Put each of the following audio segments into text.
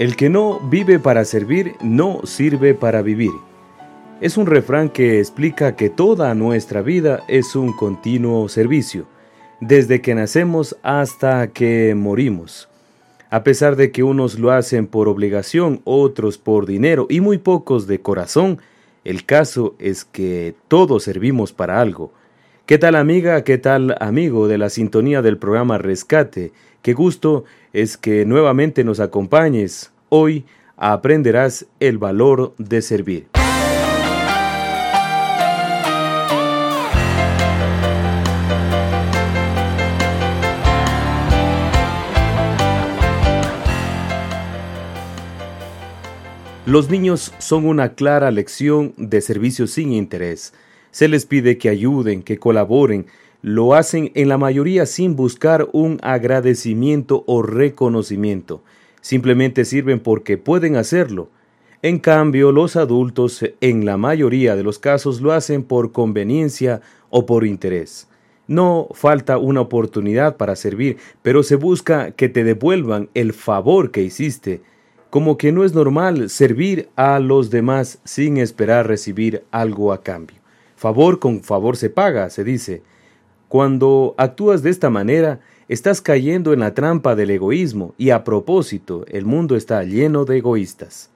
El que no vive para servir, no sirve para vivir. Es un refrán que explica que toda nuestra vida es un continuo servicio, desde que nacemos hasta que morimos. A pesar de que unos lo hacen por obligación, otros por dinero y muy pocos de corazón, el caso es que todos servimos para algo. ¿Qué tal amiga? ¿Qué tal amigo de la sintonía del programa Rescate? Qué gusto es que nuevamente nos acompañes. Hoy aprenderás el valor de servir. Los niños son una clara lección de servicio sin interés. Se les pide que ayuden, que colaboren, lo hacen en la mayoría sin buscar un agradecimiento o reconocimiento. Simplemente sirven porque pueden hacerlo. En cambio, los adultos en la mayoría de los casos lo hacen por conveniencia o por interés. No falta una oportunidad para servir, pero se busca que te devuelvan el favor que hiciste, como que no es normal servir a los demás sin esperar recibir algo a cambio. Favor con favor se paga, se dice. Cuando actúas de esta manera, estás cayendo en la trampa del egoísmo y a propósito, el mundo está lleno de egoístas.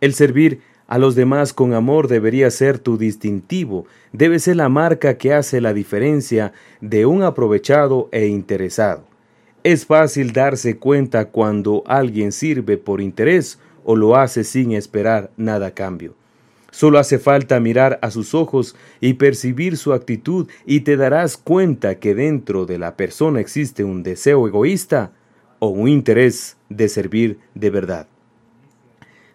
El servir a los demás con amor debería ser tu distintivo, debe ser la marca que hace la diferencia de un aprovechado e interesado. Es fácil darse cuenta cuando alguien sirve por interés o lo hace sin esperar nada a cambio. Solo hace falta mirar a sus ojos y percibir su actitud y te darás cuenta que dentro de la persona existe un deseo egoísta o un interés de servir de verdad.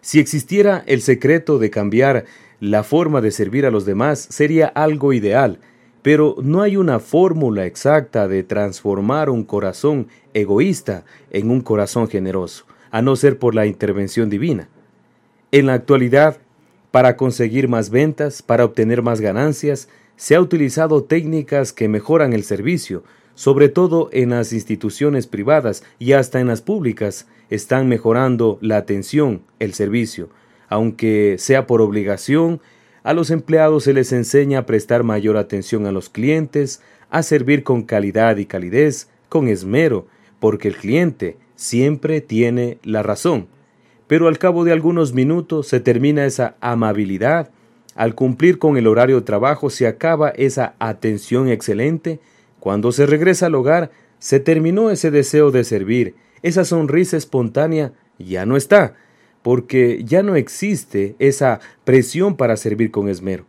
Si existiera el secreto de cambiar la forma de servir a los demás, sería algo ideal, pero no hay una fórmula exacta de transformar un corazón egoísta en un corazón generoso, a no ser por la intervención divina. En la actualidad, para conseguir más ventas, para obtener más ganancias, se ha utilizado técnicas que mejoran el servicio, sobre todo en las instituciones privadas y hasta en las públicas, están mejorando la atención, el servicio. Aunque sea por obligación, a los empleados se les enseña a prestar mayor atención a los clientes, a servir con calidad y calidez, con esmero, porque el cliente siempre tiene la razón pero al cabo de algunos minutos se termina esa amabilidad, al cumplir con el horario de trabajo se acaba esa atención excelente, cuando se regresa al hogar se terminó ese deseo de servir, esa sonrisa espontánea ya no está, porque ya no existe esa presión para servir con esmero.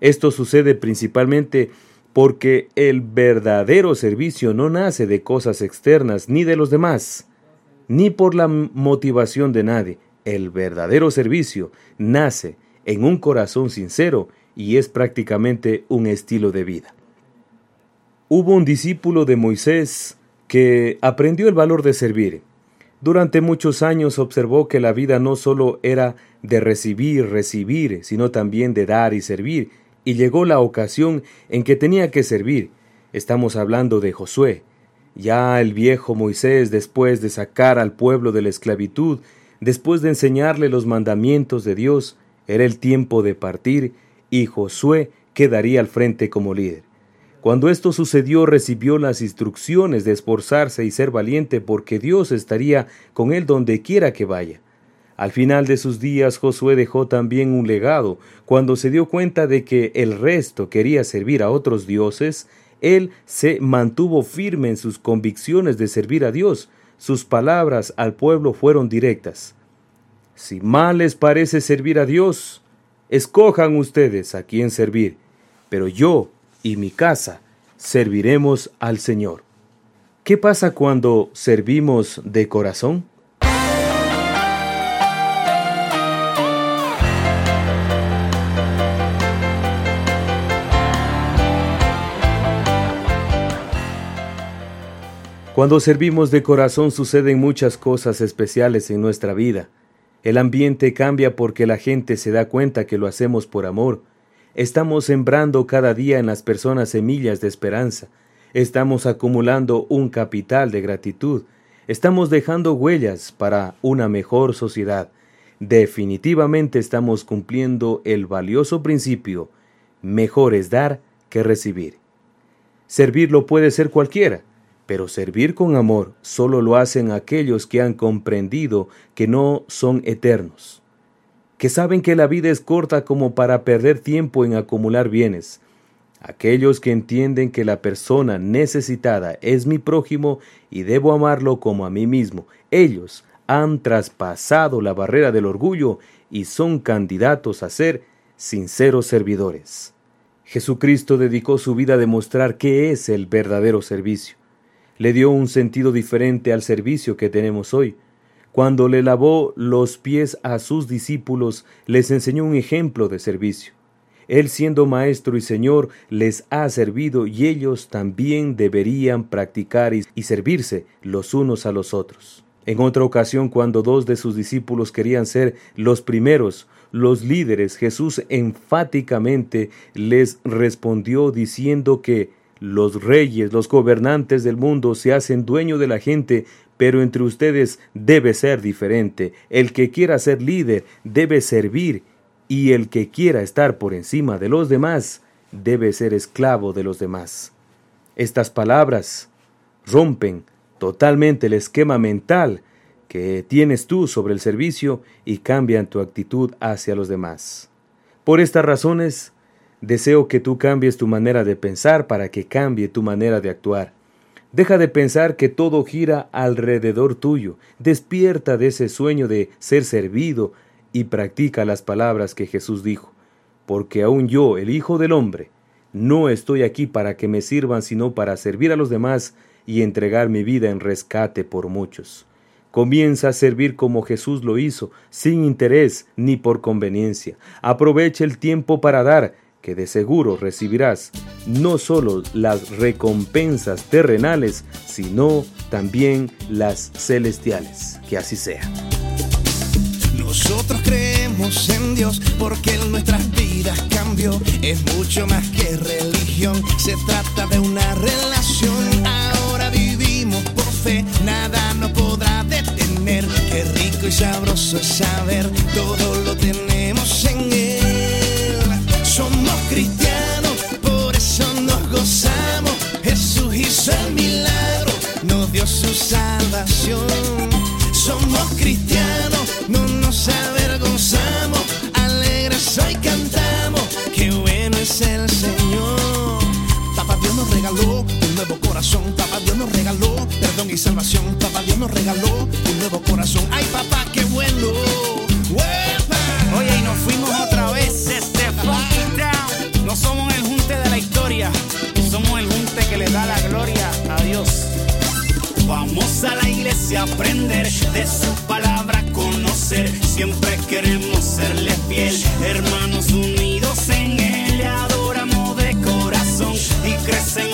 Esto sucede principalmente porque el verdadero servicio no nace de cosas externas ni de los demás, ni por la motivación de nadie. El verdadero servicio nace en un corazón sincero y es prácticamente un estilo de vida. Hubo un discípulo de Moisés que aprendió el valor de servir. Durante muchos años observó que la vida no solo era de recibir, recibir, sino también de dar y servir, y llegó la ocasión en que tenía que servir. Estamos hablando de Josué, ya el viejo Moisés, después de sacar al pueblo de la esclavitud, después de enseñarle los mandamientos de Dios, era el tiempo de partir y Josué quedaría al frente como líder. Cuando esto sucedió recibió las instrucciones de esforzarse y ser valiente porque Dios estaría con él donde quiera que vaya. Al final de sus días Josué dejó también un legado. Cuando se dio cuenta de que el resto quería servir a otros dioses, él se mantuvo firme en sus convicciones de servir a Dios. Sus palabras al pueblo fueron directas. Si mal les parece servir a Dios, Escojan ustedes a quién servir, pero yo y mi casa serviremos al Señor. ¿Qué pasa cuando servimos de corazón? Cuando servimos de corazón suceden muchas cosas especiales en nuestra vida. El ambiente cambia porque la gente se da cuenta que lo hacemos por amor. Estamos sembrando cada día en las personas semillas de esperanza. Estamos acumulando un capital de gratitud. Estamos dejando huellas para una mejor sociedad. Definitivamente estamos cumpliendo el valioso principio, mejor es dar que recibir. Servir lo puede ser cualquiera pero servir con amor solo lo hacen aquellos que han comprendido que no son eternos, que saben que la vida es corta como para perder tiempo en acumular bienes, aquellos que entienden que la persona necesitada es mi prójimo y debo amarlo como a mí mismo. Ellos han traspasado la barrera del orgullo y son candidatos a ser sinceros servidores. Jesucristo dedicó su vida a demostrar qué es el verdadero servicio le dio un sentido diferente al servicio que tenemos hoy. Cuando le lavó los pies a sus discípulos, les enseñó un ejemplo de servicio. Él siendo maestro y señor les ha servido y ellos también deberían practicar y, servirse los unos a los otros. En otra ocasión, cuando dos de sus discípulos querían ser los primeros, los líderes, Jesús enfáticamente les respondió diciendo que los reyes, los gobernantes del mundo se hacen dueño de la gente, pero entre ustedes debe ser diferente. El que quiera ser líder debe servir, y el que quiera estar por encima de los demás debe ser esclavo de los demás. Estas palabras rompen totalmente el esquema mental que tienes tú sobre el servicio y cambian tu actitud hacia los demás. Por estas razones, Deseo que tú cambies tu manera de pensar para que cambie tu manera de actuar. Deja de pensar que todo gira alrededor tuyo. Despierta de ese sueño de ser servido y practica las palabras que Jesús dijo. Porque aún yo, el Hijo del Hombre, no estoy aquí para que me sirvan, sino para servir a los demás y entregar mi vida en rescate por muchos. Comienza a servir como Jesús lo hizo, sin interés ni por conveniencia. Aprovecha el tiempo para dar que de seguro recibirás no solo las recompensas terrenales, sino también las celestiales. Que así sea. Nosotros creemos en Dios porque en nuestras vidas cambió. Es mucho más que religión, se trata de una relación. Ahora vivimos por fe, nada nos podrá detener. Qué rico y sabroso es saber, todo lo tenemos en Él. gritti a aprender de su palabra, conocer. Siempre queremos serle fiel, hermanos unidos en él. Le adoramos de corazón y crecemos